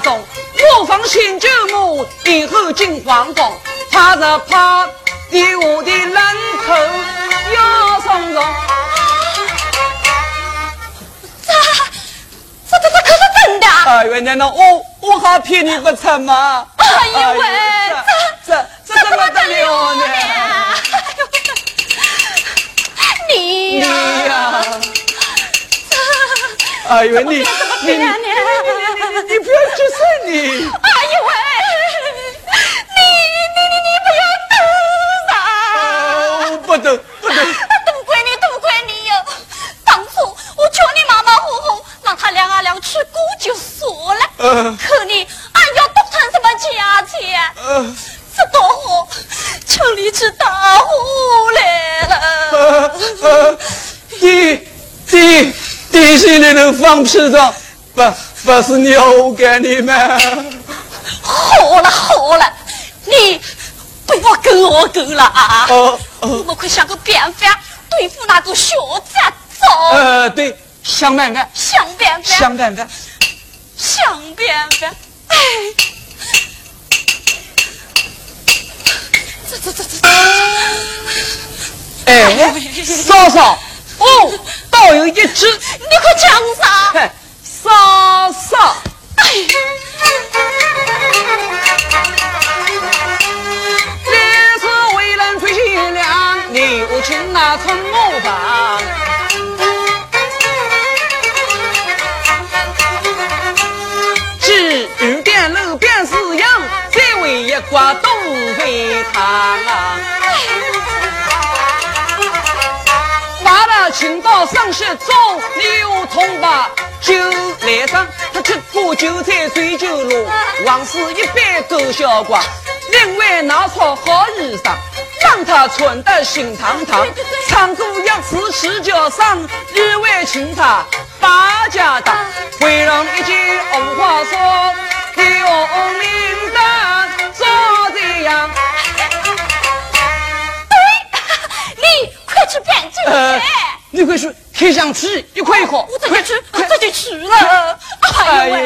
中，我方新旧母，以后进皇宫，怕是怕你我的人头要松松。这这这可是真的！哎呦，难道我我还骗你不成吗？哎呦喂，这这这怎么得了呢？你你呀，呀，哎呦，你你你你你你不要就算你！哎呦喂，你你你你不要动啊！我，不得不得，都怪你，都怪你哟！当初我叫你马马虎虎，让他两啊两去过就算了。呃可你俺要多谈什么价钱？呃这多好，城里去打虎来了。呃呃，弟弟弟现在能放屁的，不不是你我干的吗？好了好了，你不要跟我狗了啊！哦哦我们快想个办法对付那个小杂种，呃，对，想办法，想办法，想办法。想办法。哎，这这这这，哎，我嫂嫂，哦，倒有一只，你快讲啥？嘿，嫂嫂，哎，你是为人最贤良，你无情那村我房。只遇点路边是羊，再为一挂东北糖。青岛上学走，你我同吧？酒来上，他吃过韭菜醉酒路，往事一杯勾销光。另外拿出好衣裳，让他穿得心堂堂。唱歌一次起脚上，日外请他把家当。回廊一句红花说，你我明白做这样。你快去办酒呃去！，你快去开箱去，一块一块，我这就去，我快这就吃了。哎哎呦！喂！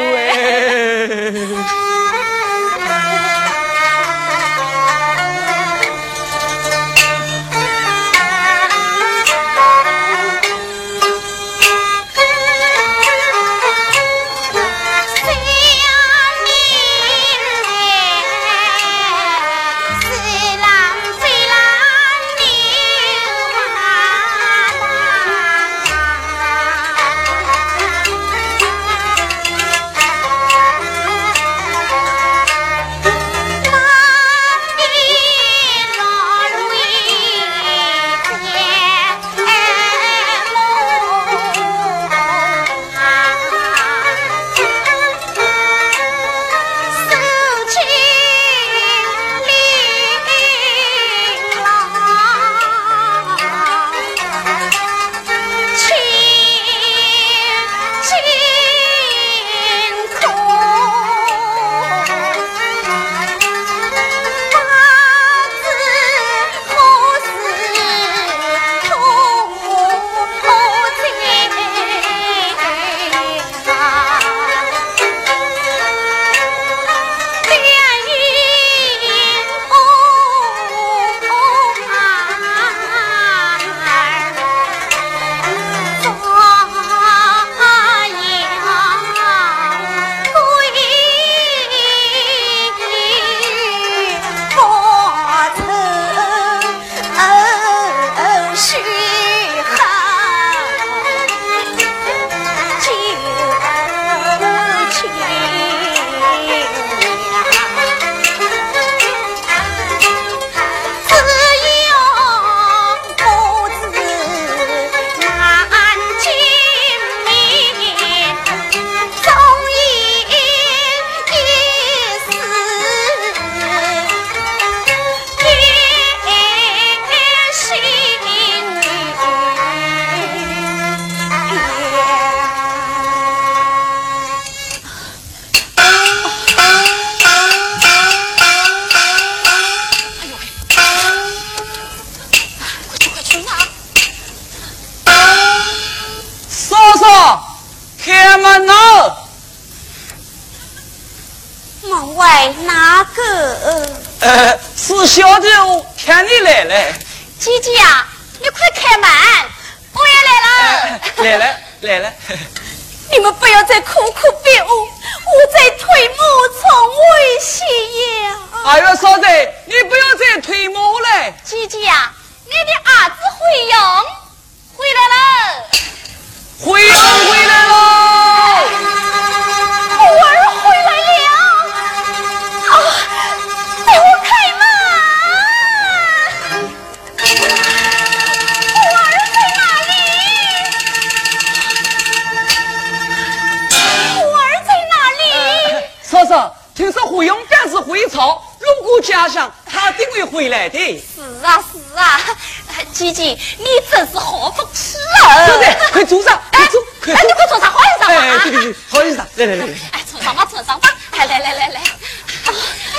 听说胡勇刚是回朝，路过家乡，他定会回来的。是啊，是啊，姐姐，你真是好福气啊！对对，快坐上，快 坐，快坐，快坐上，好意思啊！哎，对对对，好意思啊！来来来来，哎，坐上吧，坐上吧，来来来来来，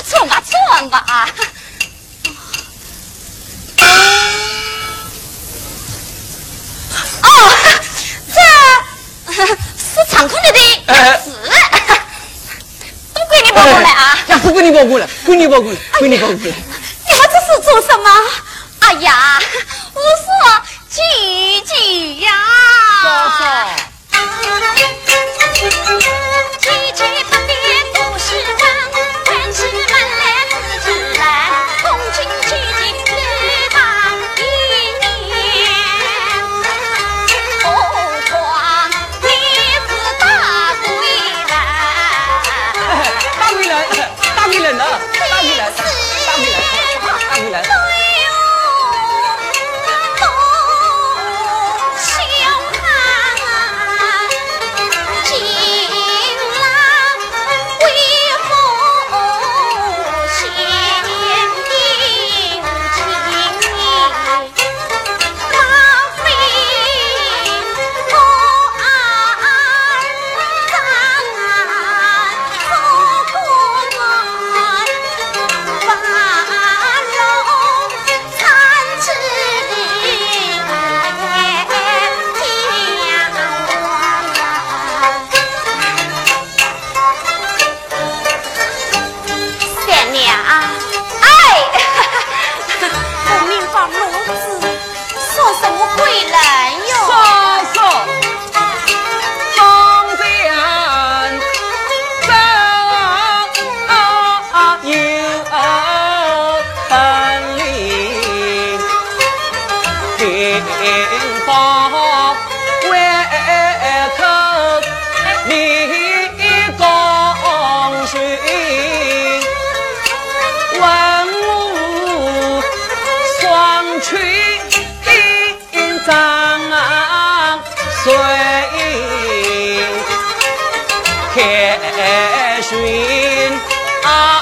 坐吧坐吧啊！哦，这 是场控里的是。闺女抱过来啊！呀，是闺女抱过来，闺女抱过来，闺女抱过来。你们这是做什么？哎呀，我说姐姐呀！姐姐全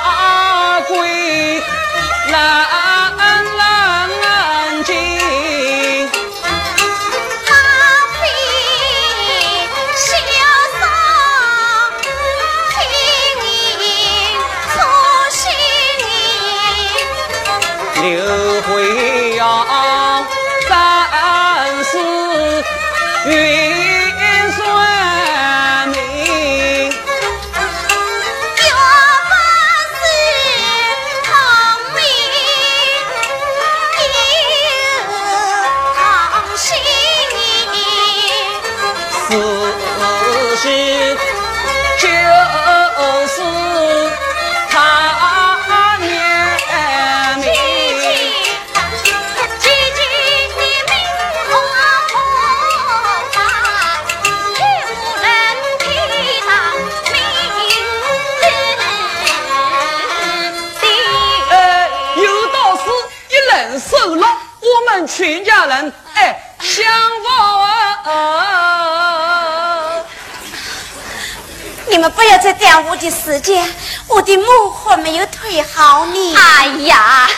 你们不要再耽误的时间，我的母还没有推好呢。哎呀，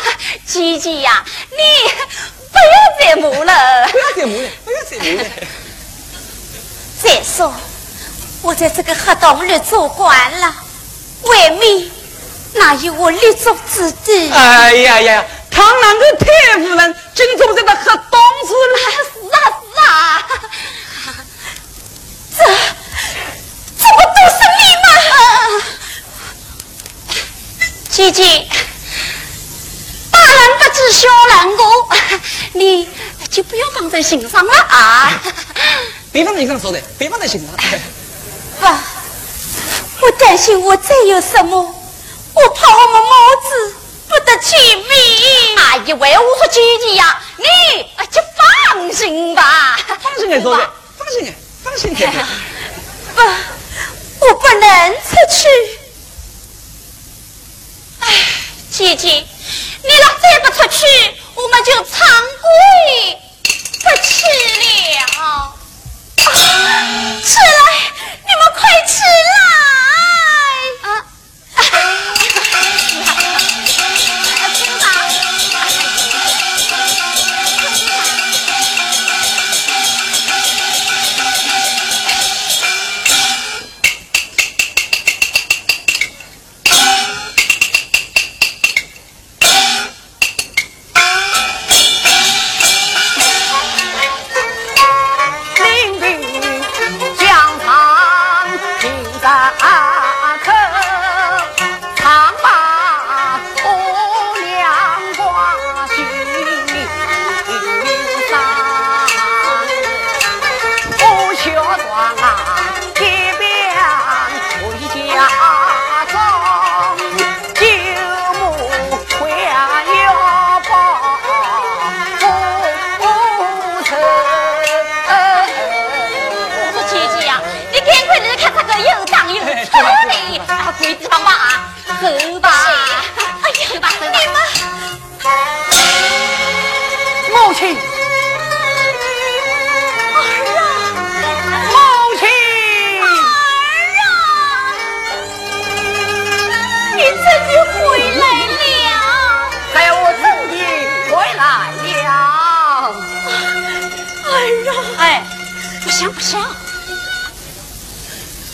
姐姐呀，你不要再磨了，不要再磨了，不要再磨了。再说，我在这个黑洞里做惯了，外面哪有我立足之地？哎呀呀！唐南的太夫人，今朝在那黑洞子里。是啊是啊，这这不都是你吗？姐姐，大人不知小人过，你就不要放在心上了啊！别放在心上，说的，别放在心上。爸，我担心我再有什么，我怕我们母子不得见面。哎呀，喂，我说姐姐呀，你就放心吧，放心哎，说的，放心哎，放心哎。爸，我不能出去。哎，姐姐，你若再不出去，我们就长跪不起了。起来，你们快起来！啊！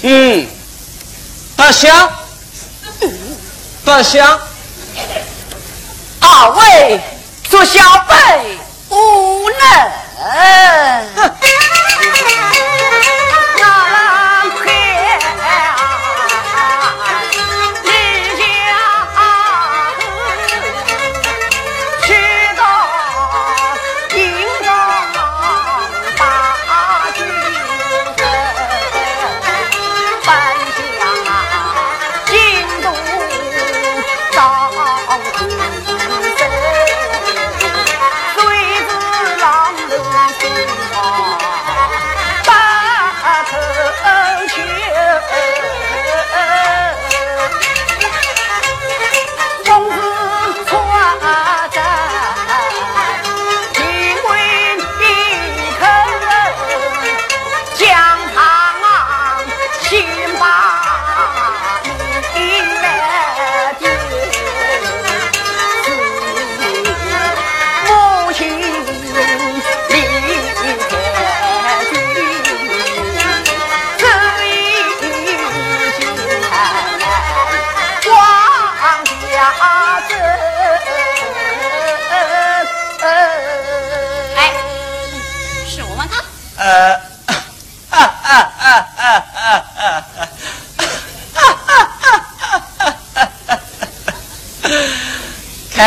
嗯，不香，大香。二位做小辈无能。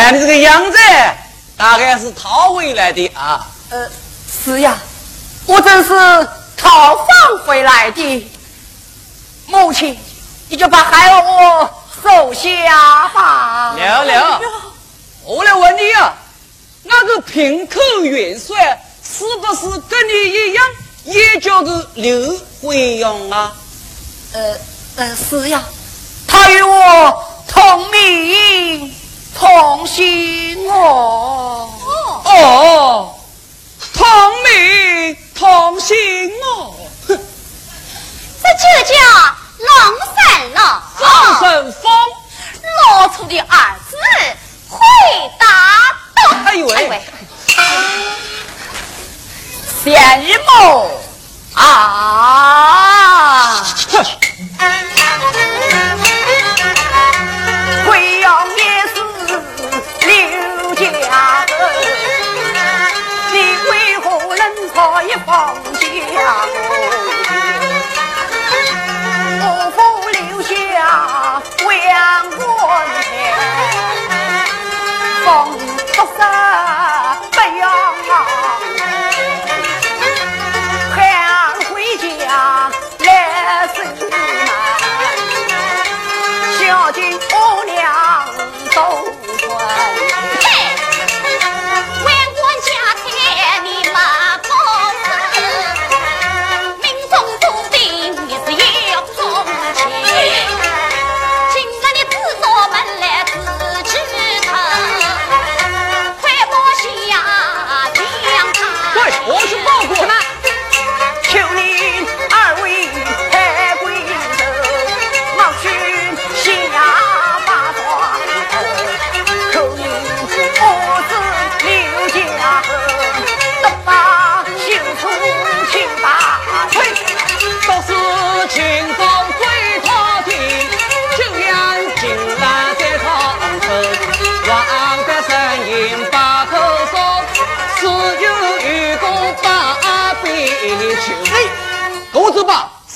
看你这个样子，大概是逃回来的啊。呃，是呀，我正是逃放回来的。母亲，你就把孩儿我收下吧。了了，我来问你啊，那个平口元帅是不是跟你一样，也叫个刘辉勇啊？呃呃，是呀，他与我同名。同心哦哦，同名同心哦，哼，这就叫龙神了。龙神风，老出的儿子会打斗。哎呦喂，仙人梦啊！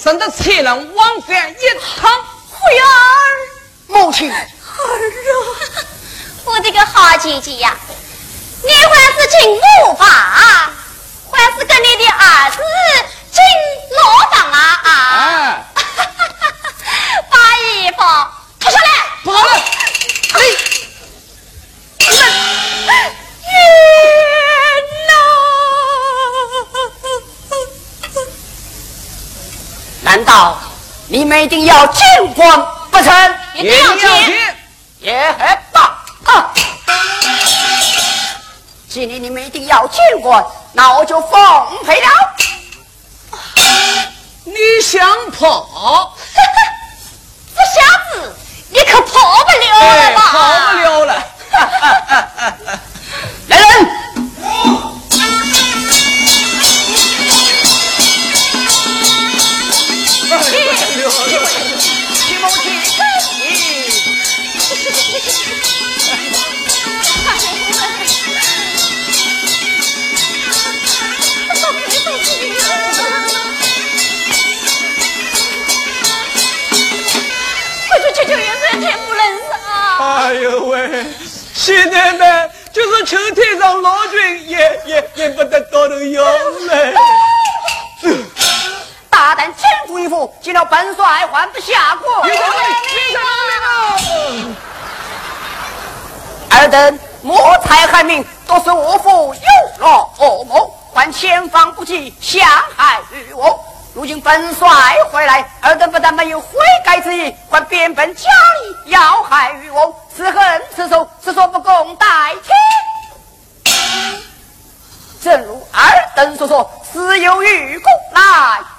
省得才能往返一趟。慧儿，母亲，儿啊，我的个好姐姐呀，你还是进屋吧，还是跟你的儿子进牢房啊。啊！把衣服脱下来，不好了，难道你们一定要进婚不成？一定要进。也很棒啊！既然你们一定要见官，那我就奉陪了。你想跑？这小子，你可跑不了了吧？跑不了了。现在呢，就是秋天上老君也也也不得到头用嘞。大胆奸夫一夫，进了本帅还不下过？尔等谋财害命，都是我父有了恶谋，还千方不及，陷害于我。如今本帅回来，尔等不但没有悔改之意，还变本加厉，要害于我，此恨此仇，此所不共戴天。正如尔等所说，死有余辜来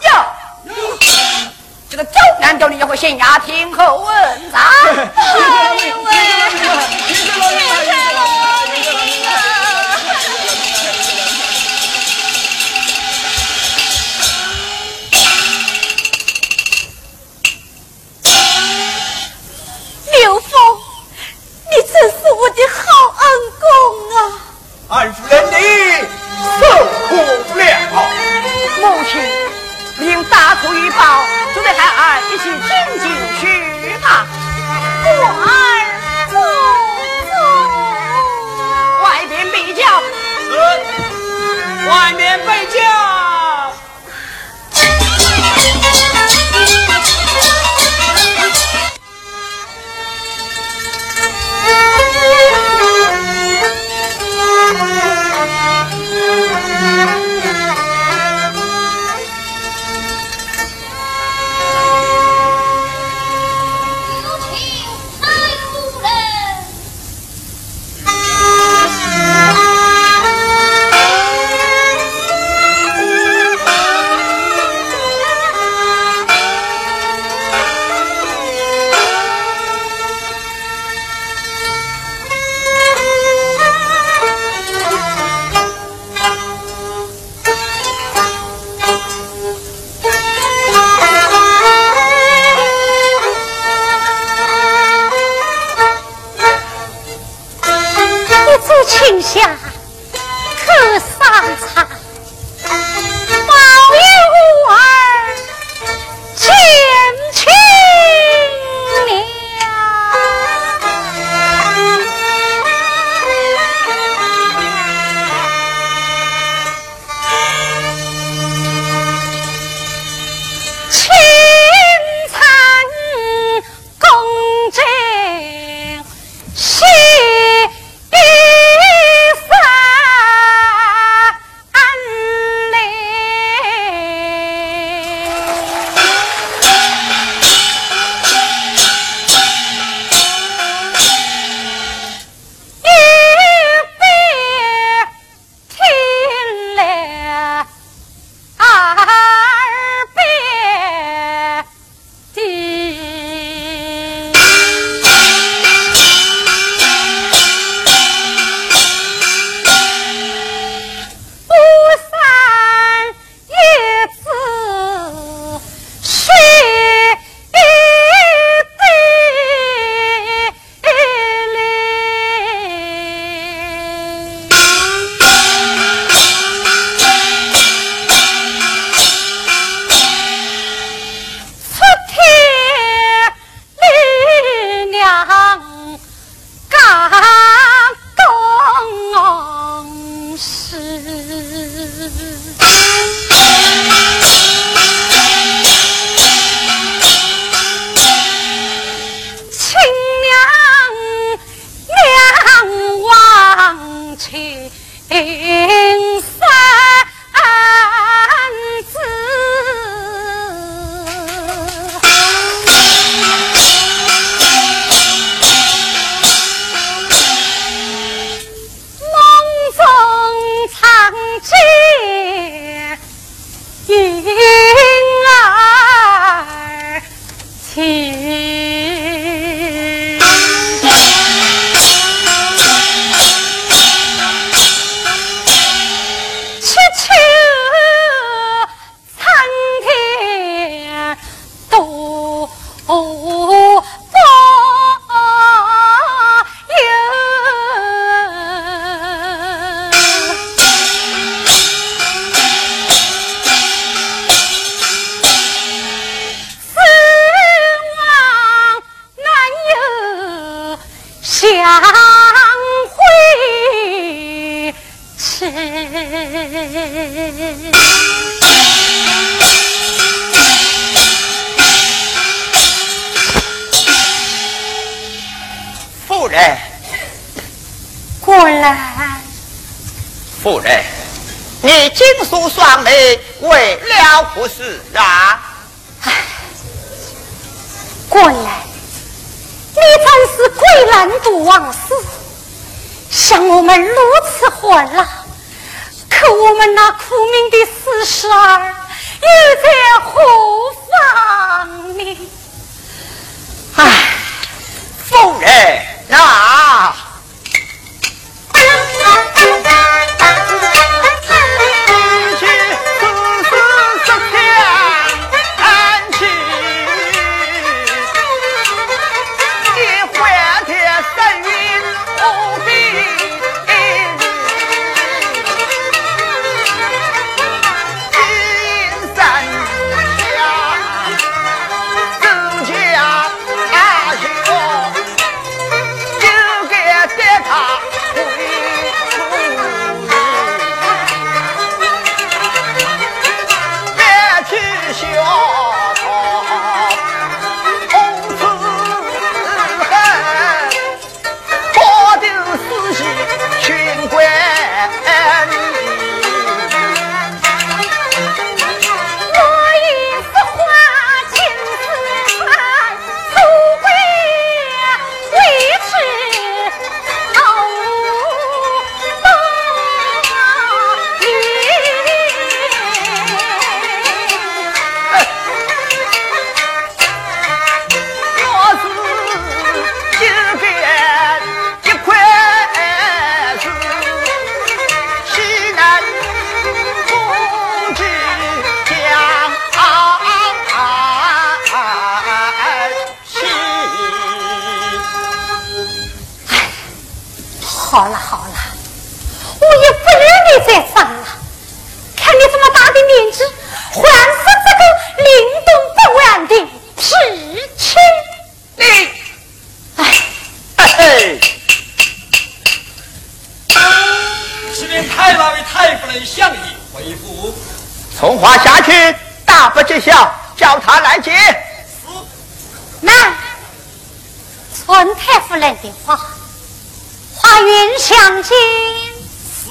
呀。这个周南调你要回县衙听候问斩。哎呦喂！请下，喝上茶。从华下去，大不吉祥，叫他来接。那传太夫人的话，花云相见。是。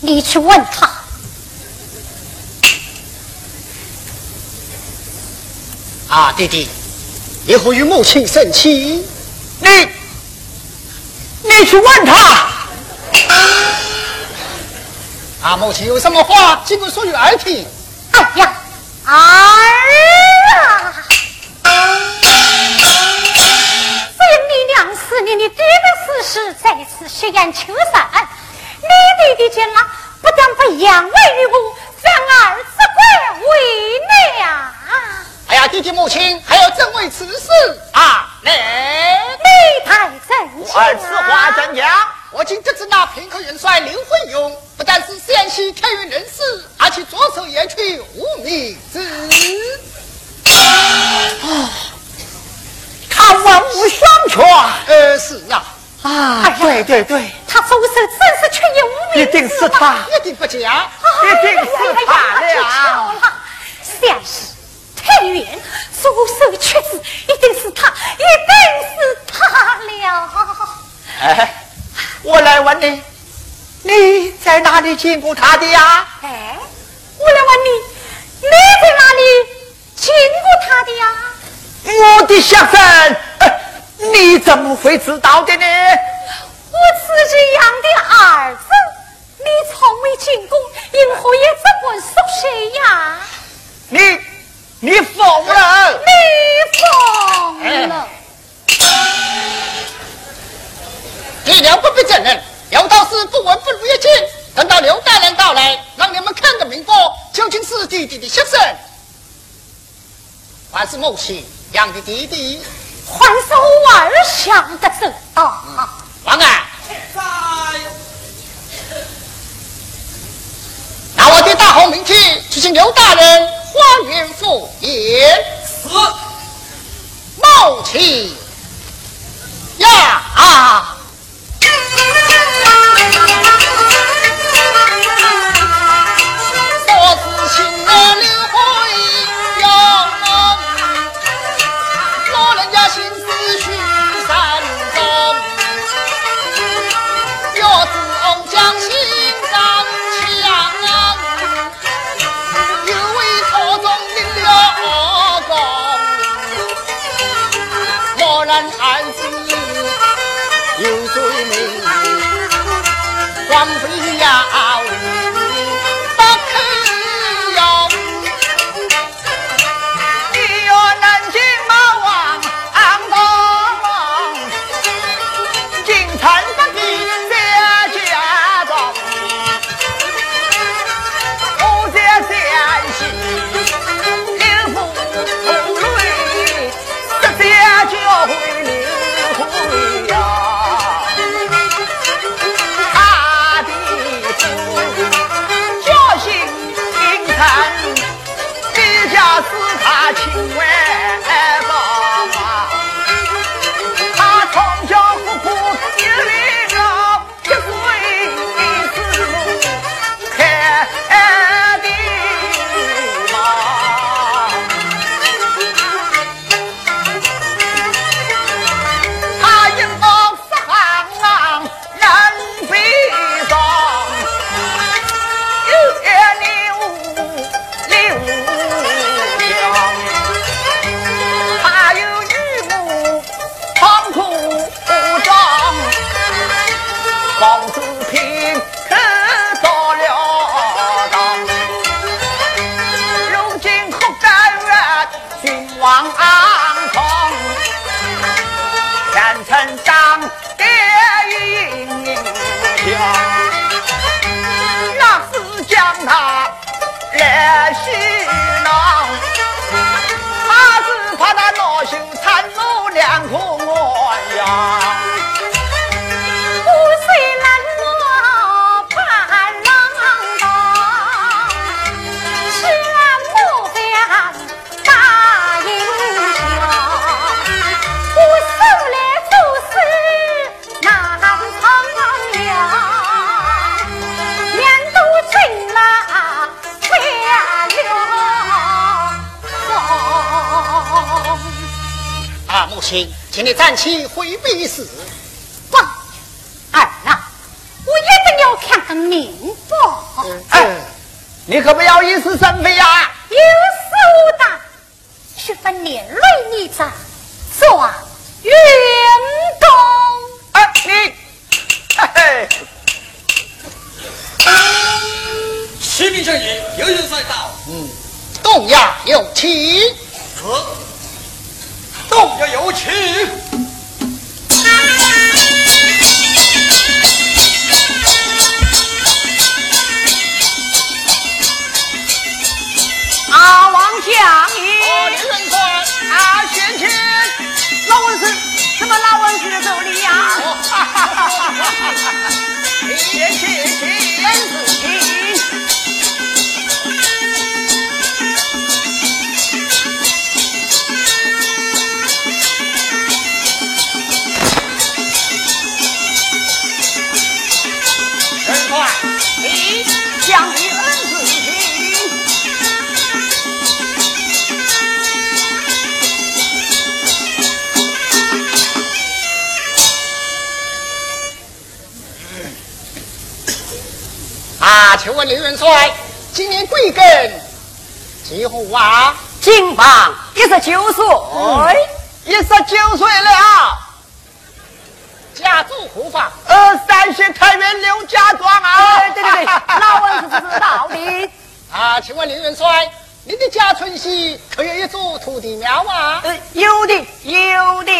你去问他，啊，弟弟，你何与母亲生气？你，你去问他。啊，母亲有什么话，尽管说与儿听。哎呀，儿时，在此血染秋山，你弟弟见了。不但不养为于我，反而责怪为娘。哎呀，弟弟母亲还要正为此事啊？你你太真假！儿此话怎讲？我今得知那平口元帅刘慧勇，不但是陕西开元人士，而且左手也取无名之。啊，他文武双全。呃，是啊。啊，对对对，他左手真是缺一无名一定是他，一定不假，一定是他了。相是太远左手缺字，一定是他，一定是他了。哎，我来问你，你在哪里见过他的呀？哎，我来问你，你在哪里见过他的呀？我的相声。你怎么会知道的呢？我自己养的儿子，你从未进宫，银河也怎问属谁呀？你你疯了！你疯了！你俩不必证人，有道是不闻不如一见。等到刘大人到来，让你们看个明白，究竟是弟弟的心声，还是母亲养的弟弟？还是我儿想的正道。王安，那我的大号明天去请刘大人花园赴宴。是。冒起呀啊！请你暂且回避事。不儿啊，我一定要看个明白。哎，你可不要一时生非呀！有事大，十分连累你在要有请。啊，请问刘元帅，今年贵庚？几户啊？金榜一十九岁，一十九岁了。家住何方？呃，山西太原刘家庄啊。对对对，老文是知道 啊，请问刘元帅，你的家村西可有一座土地庙啊？呃，有的，有的。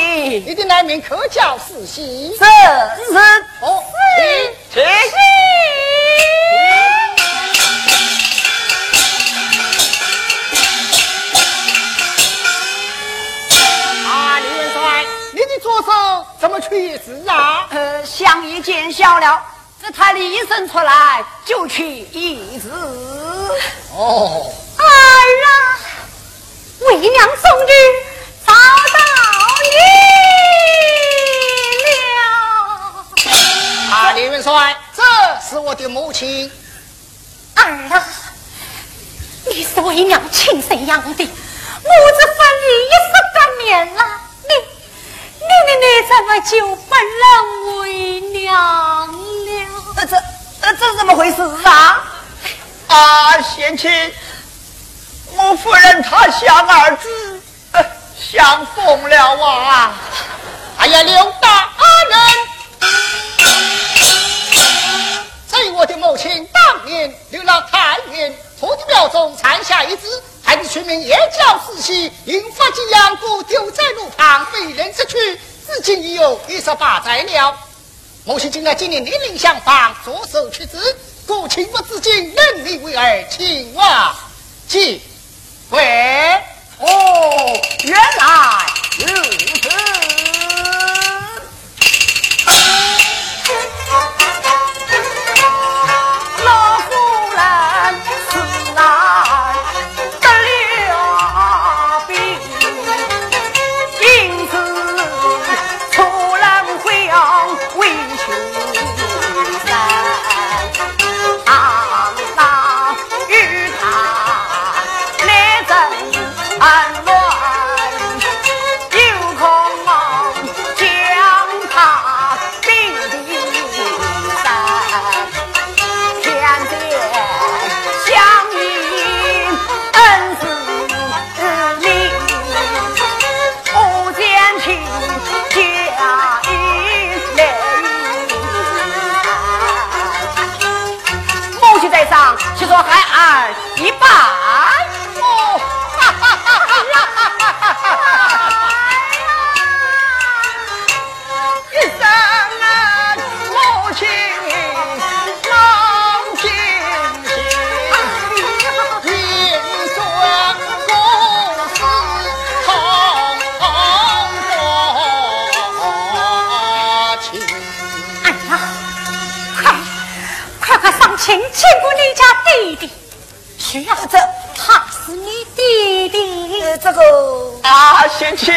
你的南名可叫四喜？是是哦，是是。左手怎么去世啊？呃，相爷见笑了，这他厉声出来就去医治。哦，儿啊，为娘终于找到你了。啊，李元帅，这是我的母亲。儿啊，你是为娘亲生养的，母子分离一十多年了，你你你你怎么就不能为娘了？这这怎么回事啊？啊，贤妻，我夫人她想儿子，想疯了啊！哎呀，刘大人，在我的母亲当年流浪太原，土地庙中产下一子，孩子取名也叫四喜，因发及养故丢在路旁，被人失去，至今已有一十八载了。母亲今来今年年龄相仿，左手屈子，故情不自禁，认你为儿，请望继位。哦，原来如此。是啊，这他是你弟弟。呃，这个啊，贤妻，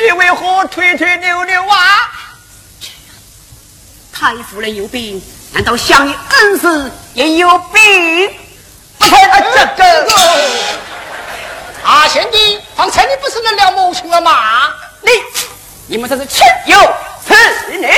你为何推推扭扭啊？太夫人有病，难道相爷恩师也有病？啊，这个啊，贤弟，方才你不是认了母亲了吗？你，你们这是岂有此理！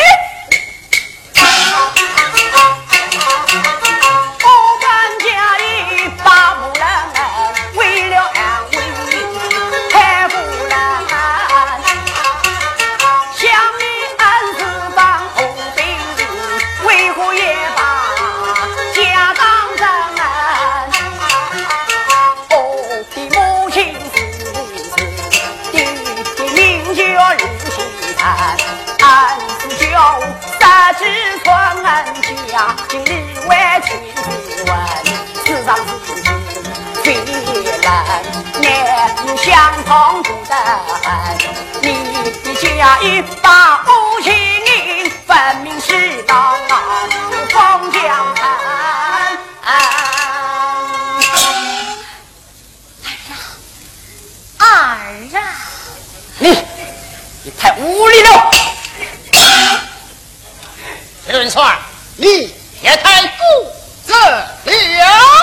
呀，你外去问，世上知心非人，难相同的很。你假意把无情，分明是当风将寒。儿啊，你你太无理了！刘元帅，你也在固执了。